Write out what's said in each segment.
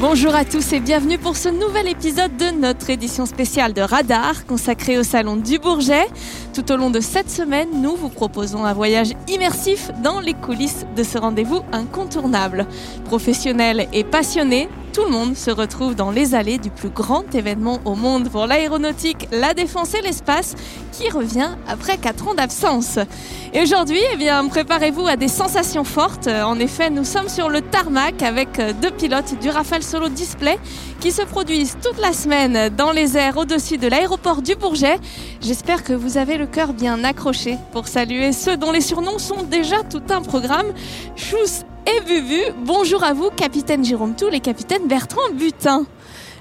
Bonjour à tous et bienvenue pour ce nouvel épisode de notre édition spéciale de Radar consacrée au Salon du Bourget. Tout au long de cette semaine, nous vous proposons un voyage immersif dans les coulisses de ce rendez-vous incontournable. Professionnels et passionnés, tout le monde se retrouve dans les allées du plus grand événement au monde pour l'aéronautique, la défense et l'espace qui revient après 4 ans d'absence. Et aujourd'hui, eh bien, préparez-vous à des sensations fortes. En effet, nous sommes sur le tarmac avec deux pilotes du Rafale Solo Display qui se produisent toute la semaine dans les airs au-dessus de l'aéroport du Bourget. J'espère que vous avez le cœur bien accroché pour saluer ceux dont les surnoms sont déjà tout un programme. Et Bubu. Bonjour à vous, capitaine Jérôme Toul et capitaine Bertrand Butin.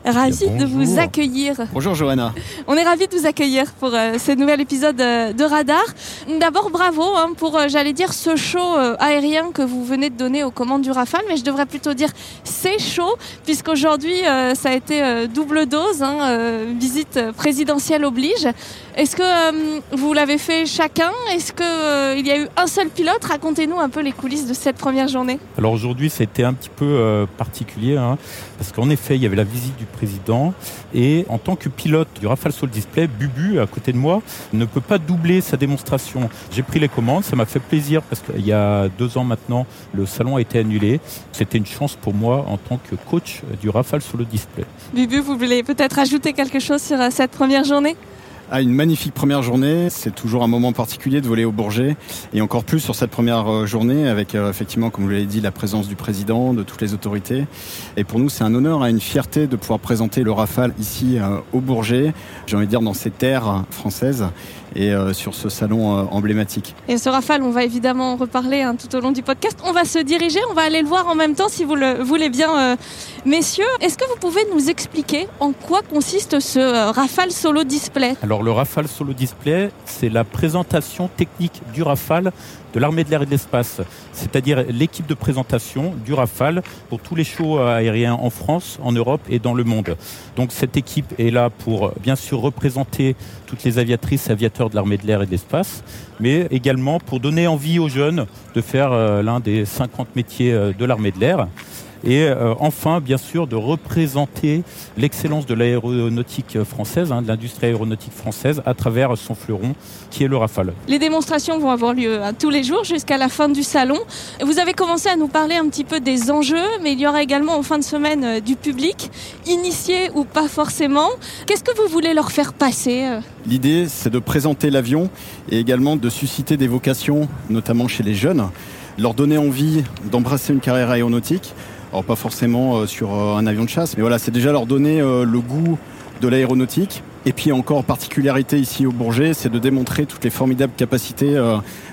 Ravi de vous accueillir. Bonjour Johanna. On est ravi de vous accueillir pour euh, ce nouvel épisode euh, de Radar. D'abord bravo hein, pour, euh, j'allais dire, ce show aérien que vous venez de donner aux commandes du Rafale, mais je devrais plutôt dire c'est chaud, puisqu'aujourd'hui ça a été double dose, hein, visite présidentielle oblige. Est-ce que vous l'avez fait chacun? Est-ce qu'il y a eu un seul pilote? Racontez-nous un peu les coulisses de cette première journée. Alors aujourd'hui, c'était un petit peu particulier, hein, parce qu'en effet, il y avait la visite du président. Et en tant que pilote du Rafale Soul Display, Bubu, à côté de moi, ne peut pas doubler sa démonstration. J'ai pris les commandes, ça m'a fait plaisir parce qu'il y a deux ans maintenant, le salon a été annulé. C'était une chance pour moi en tant que coach du Rafale Solo Display. Bubu, vous voulez peut-être ajouter quelque chose sur euh, cette première journée? Ah, une magnifique première journée. C'est toujours un moment particulier de voler au Bourget. Et encore plus sur cette première euh, journée avec euh, effectivement, comme vous l'avez dit, la présence du président, de toutes les autorités. Et pour nous, c'est un honneur et une fierté de pouvoir présenter le Rafale ici euh, au Bourget. J'ai envie de dire dans ces terres françaises et sur ce salon emblématique. Et ce Rafale, on va évidemment en reparler hein, tout au long du podcast. On va se diriger, on va aller le voir en même temps si vous le voulez bien, messieurs. Est-ce que vous pouvez nous expliquer en quoi consiste ce Rafale Solo Display? Alors le Rafale Solo Display, c'est la présentation technique du Rafale de l'armée de l'air et de l'espace, c'est-à-dire l'équipe de présentation du Rafale pour tous les shows aériens en France, en Europe et dans le monde. Donc cette équipe est là pour bien sûr représenter toutes les aviatrices et aviateurs de l'armée de l'air et de l'espace, mais également pour donner envie aux jeunes de faire euh, l'un des 50 métiers euh, de l'armée de l'air et euh, enfin, bien sûr, de représenter l'excellence de l'aéronautique française, hein, de l'industrie aéronautique française, à travers son fleuron, qui est le Rafale. Les démonstrations vont avoir lieu hein, tous les jours jusqu'à la fin du salon. Vous avez commencé à nous parler un petit peu des enjeux, mais il y aura également en fin de semaine euh, du public, initié ou pas forcément. Qu'est-ce que vous voulez leur faire passer euh L'idée, c'est de présenter l'avion et également de susciter des vocations, notamment chez les jeunes, leur donner envie d'embrasser une carrière aéronautique alors pas forcément euh, sur euh, un avion de chasse, mais voilà, c'est déjà leur donner euh, le goût de l'aéronautique. Et puis encore particularité ici au Bourget, c'est de démontrer toutes les formidables capacités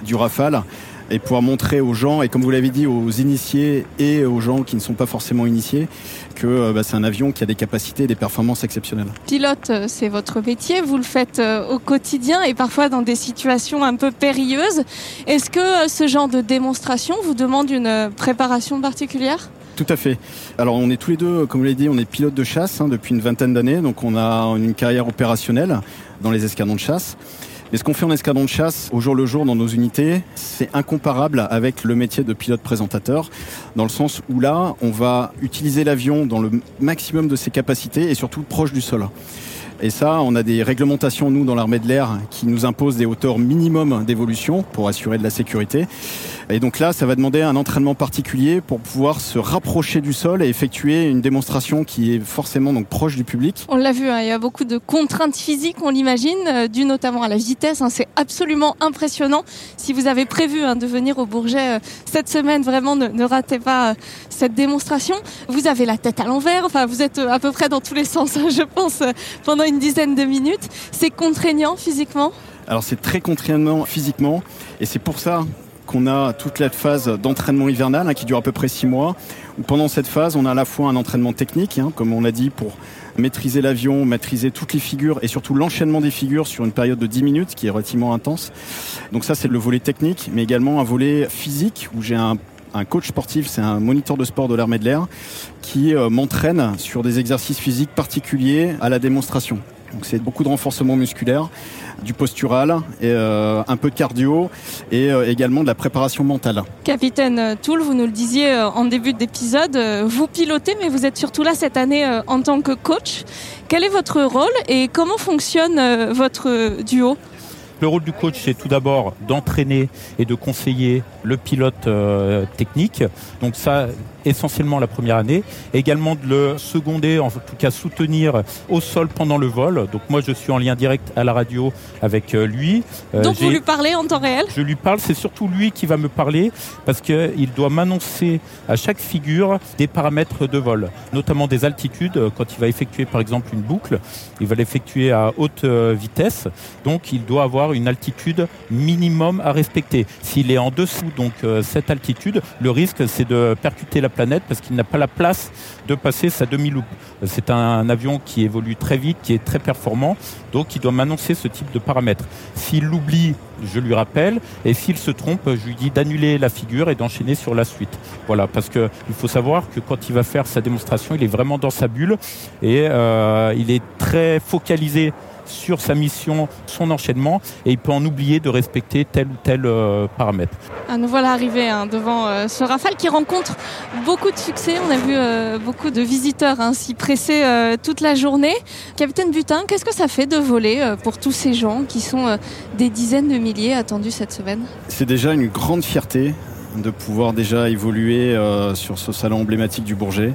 du Rafale et pouvoir montrer aux gens, et comme vous l'avez dit, aux initiés et aux gens qui ne sont pas forcément initiés, que bah, c'est un avion qui a des capacités et des performances exceptionnelles. Pilote, c'est votre métier, vous le faites au quotidien et parfois dans des situations un peu périlleuses. Est-ce que ce genre de démonstration vous demande une préparation particulière? Tout à fait. Alors on est tous les deux, comme vous l'avez dit, on est pilote de chasse hein, depuis une vingtaine d'années, donc on a une carrière opérationnelle dans les escadrons de chasse. Mais ce qu'on fait en escadron de chasse au jour le jour dans nos unités, c'est incomparable avec le métier de pilote présentateur, dans le sens où là, on va utiliser l'avion dans le maximum de ses capacités et surtout proche du sol. Et ça, on a des réglementations, nous, dans l'armée de l'air, qui nous imposent des hauteurs minimum d'évolution pour assurer de la sécurité. Et donc là, ça va demander un entraînement particulier pour pouvoir se rapprocher du sol et effectuer une démonstration qui est forcément donc proche du public. On l'a vu, hein, il y a beaucoup de contraintes physiques, on l'imagine, euh, dues notamment à la vitesse. Hein, c'est absolument impressionnant. Si vous avez prévu hein, de venir au Bourget euh, cette semaine, vraiment ne, ratez pas euh, cette démonstration. Vous avez la tête à l'envers, enfin vous êtes à peu près dans tous les sens, je pense, pendant une dizaine de minutes. C'est contraignant physiquement alors c'est très contraignant physiquement et c'est pour ça qu'on a toute la phase d'entraînement hivernal hein, qui dure à peu près six mois. Où pendant cette phase, on a à la fois un entraînement technique, hein, comme on l'a dit, pour maîtriser l'avion, maîtriser toutes les figures et surtout l'enchaînement des figures sur une période de 10 minutes qui est relativement intense. Donc ça, c'est le volet technique, mais également un volet physique où j'ai un un coach sportif, c'est un moniteur de sport de l'armée de l'air qui euh, m'entraîne sur des exercices physiques particuliers à la démonstration. Donc c'est beaucoup de renforcement musculaire, du postural, euh, un peu de cardio et euh, également de la préparation mentale. Capitaine Toul, vous nous le disiez en début d'épisode, vous pilotez mais vous êtes surtout là cette année en tant que coach. Quel est votre rôle et comment fonctionne votre duo? Le rôle du coach, c'est tout d'abord d'entraîner et de conseiller le pilote euh, technique. Donc ça, essentiellement la première année. Également de le seconder, en tout cas soutenir au sol pendant le vol. Donc moi, je suis en lien direct à la radio avec euh, lui. Euh, Donc vous lui parlez en temps réel? Je lui parle, c'est surtout lui qui va me parler parce qu'il doit m'annoncer à chaque figure des paramètres de vol, notamment des altitudes. Quand il va effectuer par exemple une boucle, il va l'effectuer à haute euh, vitesse, donc il doit avoir une altitude minimum à respecter. S'il est en dessous donc euh, cette altitude, le risque c'est de percuter la planète parce qu'il n'a pas la place de passer sa demi-loupe. C'est un avion qui évolue très vite, qui est très performant, donc il doit m'annoncer ce type de paramètres. S'il l'oublie, je lui rappelle, et s'il se trompe, je lui dis d'annuler la figure et d'enchaîner sur la suite. Voilà, parce que il faut savoir que quand il va faire sa démonstration, il est vraiment dans sa bulle et euh, il est très focalisé sur sa mission, son enchaînement, et il peut en oublier de respecter tel ou tel euh, paramètre. Ah, nous voilà arrivés hein, devant euh, ce Rafale qui rencontre beaucoup de succès. On a vu beaucoup de visiteurs hein, s'y presser toute la journée. Capitaine Butin, qu'est-ce que ça fait de voler pour tous ces gens qui sont des dizaines de C'est déjà une grande fierté de pouvoir déjà évoluer euh, sur ce salon emblématique du Bourget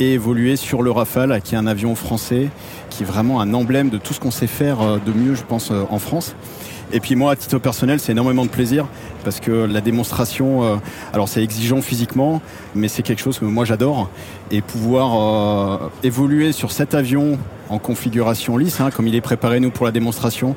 et évoluer sur le Rafale, qui est un avion français, qui est vraiment un emblème de tout ce qu'on sait faire euh, de mieux, je pense, euh, en France. Et puis moi, à titre personnel, c'est énormément de plaisir parce que la démonstration, euh, alors c'est exigeant physiquement, mais c'est quelque chose que moi j'adore. Et pouvoir euh, évoluer sur cet avion en configuration lisse, hein, comme il est préparé nous pour la démonstration,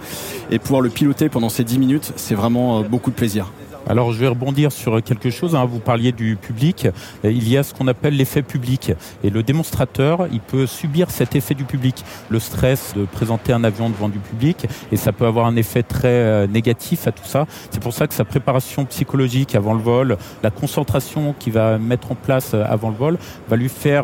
et pouvoir le piloter pendant ces 10 minutes, c'est vraiment euh, beaucoup de plaisir. Alors je vais rebondir sur quelque chose. hein. Vous parliez du public. Euh, Il y a ce qu'on appelle l'effet public. Et le démonstrateur, il peut subir cet effet du public. Le stress de présenter un avion devant du public. Et ça peut avoir un effet très euh, négatif à tout ça. C'est pour ça que sa préparation psychologique avant le vol, la concentration qu'il va mettre en place euh, avant le vol, va lui faire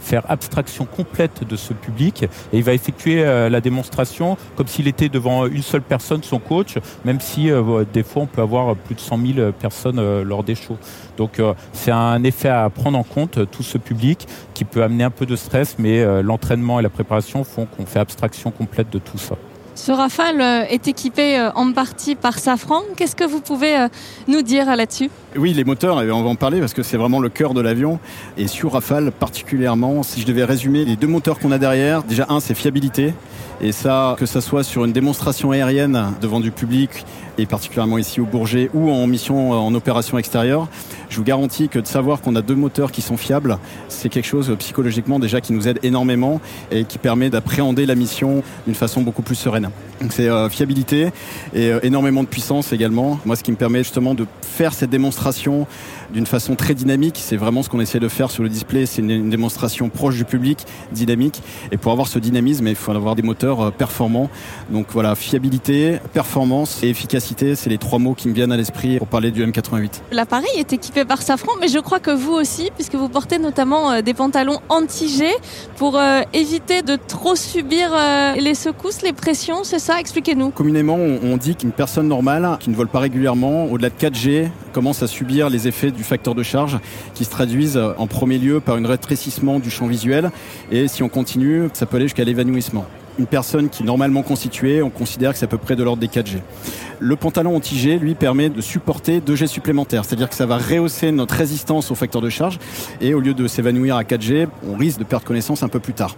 faire abstraction complète de ce public. Et il va effectuer la démonstration comme s'il était devant une seule personne, son coach, même si des fois on peut avoir plus de 100 000 personnes euh, lors des shows. Donc euh, c'est un effet à prendre en compte, euh, tout ce public qui peut amener un peu de stress, mais euh, l'entraînement et la préparation font qu'on fait abstraction complète de tout ça. Ce Rafale euh, est équipé euh, en partie par Safran. Qu'est-ce que vous pouvez euh, nous dire euh, là-dessus? Oui, les moteurs, on va en parler parce que c'est vraiment le cœur de l'avion. Et sur Rafale, particulièrement, si je devais résumer les deux moteurs qu'on a derrière, déjà un, c'est fiabilité. Et ça, que ça soit sur une démonstration aérienne devant du public, et particulièrement ici au Bourget, ou en mission euh, en opération extérieure, je vous garantis que de savoir qu'on a deux moteurs qui sont fiables, c'est quelque chose euh, psychologiquement déjà qui nous aide énormément et qui permet d'appréhender la mission d'une façon beaucoup plus sereine. Donc c'est euh, fiabilité et énormément de puissance également. Moi, ce qui me permet justement de faire cette démonstration d'une façon très dynamique, c'est vraiment ce qu'on essaie de faire sur le display. C'est une, une démonstration proche du public, dynamique. Et pour avoir ce dynamisme, il faut avoir des moteurs euh, performants. Donc voilà, fiabilité, performance et efficacité, c'est les trois mots qui me viennent à l'esprit pour parler du M88. L'appareil est équipé par Safran, mais je crois que vous aussi, puisque vous portez notamment euh, des pantalons anti-G pour euh, éviter de trop subir euh, les secousses, les pressions, c'est ça? Expliquez-nous. Communément, on on dit qu'une personne normale qui ne vole pas régulièrement, au-delà de 4G, commence à subir les effets du facteur de charge qui se traduisent euh, en premier lieu par un rétrécissement du champ visuel et si on continue, ça peut aller jusqu'à l'évanouissement. Une personne qui est normalement constituée, on considère que c'est à peu près de l'ordre des 4G. Le pantalon anti-G, lui, permet de supporter 2G supplémentaires, c'est-à-dire que ça va rehausser notre résistance au facteur de charge et au lieu de s'évanouir à 4G, on risque de perdre connaissance un peu plus tard.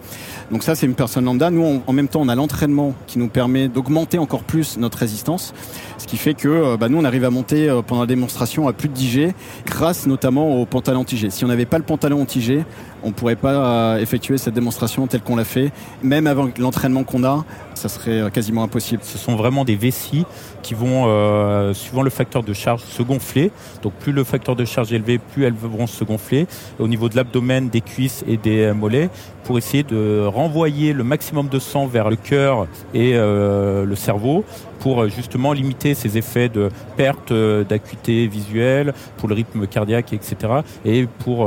Donc ça, c'est une personne lambda. Nous, en même temps, on a l'entraînement qui nous permet d'augmenter encore plus notre résistance, ce qui fait que euh, bah, nous, on arrive à monter euh, pendant la démonstration à plus de 10G, grâce notamment au pantalon anti-G. Si on n'avait pas le pantalon anti-G, on ne pourrait pas euh, effectuer cette démonstration telle qu'on l'a fait. Même avec l'entraînement qu'on a, ça serait euh, quasiment impossible. Ce sont vraiment des vessies qui vont, euh, suivant le facteur de charge, se gonfler. Donc plus le facteur de charge est élevé, plus elles vont se gonfler au niveau de l'abdomen, des cuisses et des euh, mollets pour essayer de renvoyer le maximum de sang vers le cœur et le cerveau pour justement limiter ces effets de perte d'acuité visuelle, pour le rythme cardiaque, etc. et pour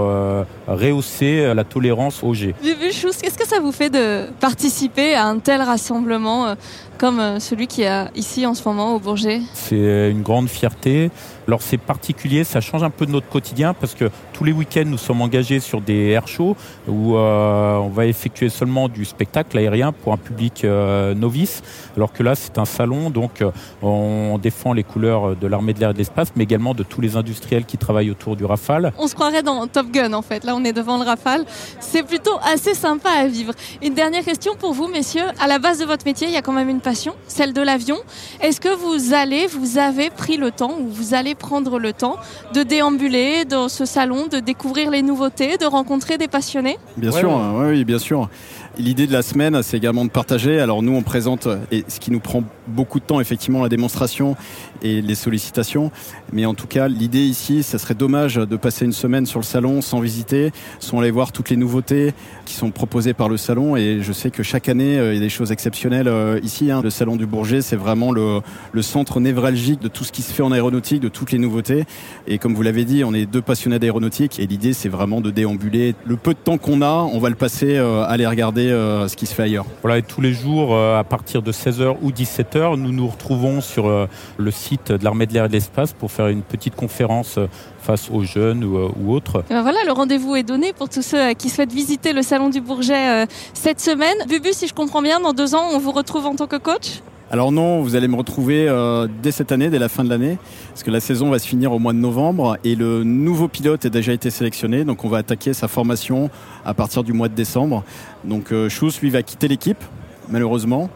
rehausser la tolérance au G. qu'est-ce que ça vous fait de participer à un tel rassemblement comme euh, celui qui est ici en ce moment au Bourget? C'est une grande fierté. Alors c'est particulier, ça change un peu de notre quotidien parce que tous les week-ends nous sommes engagés sur des air shows où euh, on va effectuer seulement du spectacle aérien pour un public euh, novice, alors que là c'est un salon donc on défend les couleurs de l'armée de l'air et de l'espace, mais également de tous les industriels qui travaillent autour du Rafale. On se croirait dans Top Gun en fait. Là on est devant le Rafale. C'est plutôt assez sympa à vivre. Une dernière question pour vous messieurs. À la base de votre métier, il y a quand même une passion, celle de l'avion. Est-ce que vous allez, vous avez pris le temps ou vous allez prendre le temps de déambuler dans ce salon, de découvrir les nouveautés, de rencontrer des passionnés Bien sûr, oui, bien sûr. L'idée de la semaine, c'est également de partager. Alors nous, on présente, et ce qui nous prend beaucoup de temps, effectivement, la démonstration et les sollicitations. Mais en tout cas, l'idée ici, ça serait dommage de passer une semaine sur le salon sans visiter, sans aller voir toutes les nouveautés qui sont proposées par le salon. Et je sais que chaque année, euh, il y a des choses exceptionnelles euh, ici. Hein. Le salon du Bourget, c'est vraiment le, le centre névralgique de tout ce qui se fait en aéronautique, de toutes les nouveautés. Et comme vous l'avez dit, on est deux passionnés d'aéronautique. Et l'idée, c'est vraiment de déambuler. Le peu de temps qu'on a, on va le passer euh, à aller regarder euh, ce qui se fait ailleurs. Voilà, et tous les jours, euh, à partir de 16h ou 17h, nous nous retrouvons sur euh, le site de l'armée de l'air et de l'espace pour faire une petite conférence face aux jeunes ou, autres. Ben voilà, le rendez-vous est donné pour tous ceux qui souhaitent visiter le Salon du Bourget cette semaine. Bubu, si je comprends bien, dans deux ans, on vous retrouve en tant que coach? Alors non, vous allez me retrouver euh, dès cette année, dès la fin de l'année, parce que la saison va se finir au mois de novembre et le nouveau pilote a déjà été sélectionné, donc on va attaquer sa formation à partir du mois de décembre. Donc euh, lui, va quitter l'équipe malheureusement.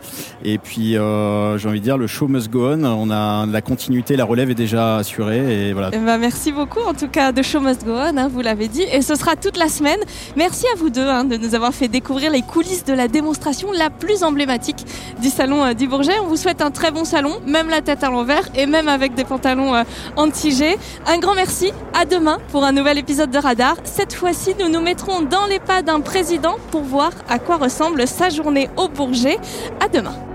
Et puis, euh, j'ai envie de dire, le show must go on. On a la continuité, la relève est déjà assurée. Et voilà. Eh ben, merci beaucoup, en tout cas, de show must go on, hein, vous l'avez dit. Et ce sera toute la semaine. Merci à vous deux hein, de nous avoir fait découvrir les coulisses de la démonstration la plus emblématique du salon euh, du Bourget. On vous souhaite un très bon salon, même la tête à l'envers et même avec des pantalons euh, anti-G. Un grand merci. À demain pour un nouvel épisode de Radar. Cette fois-ci, nous nous mettrons dans les pas d'un président pour voir à quoi ressemble sa journée au Bourget à demain.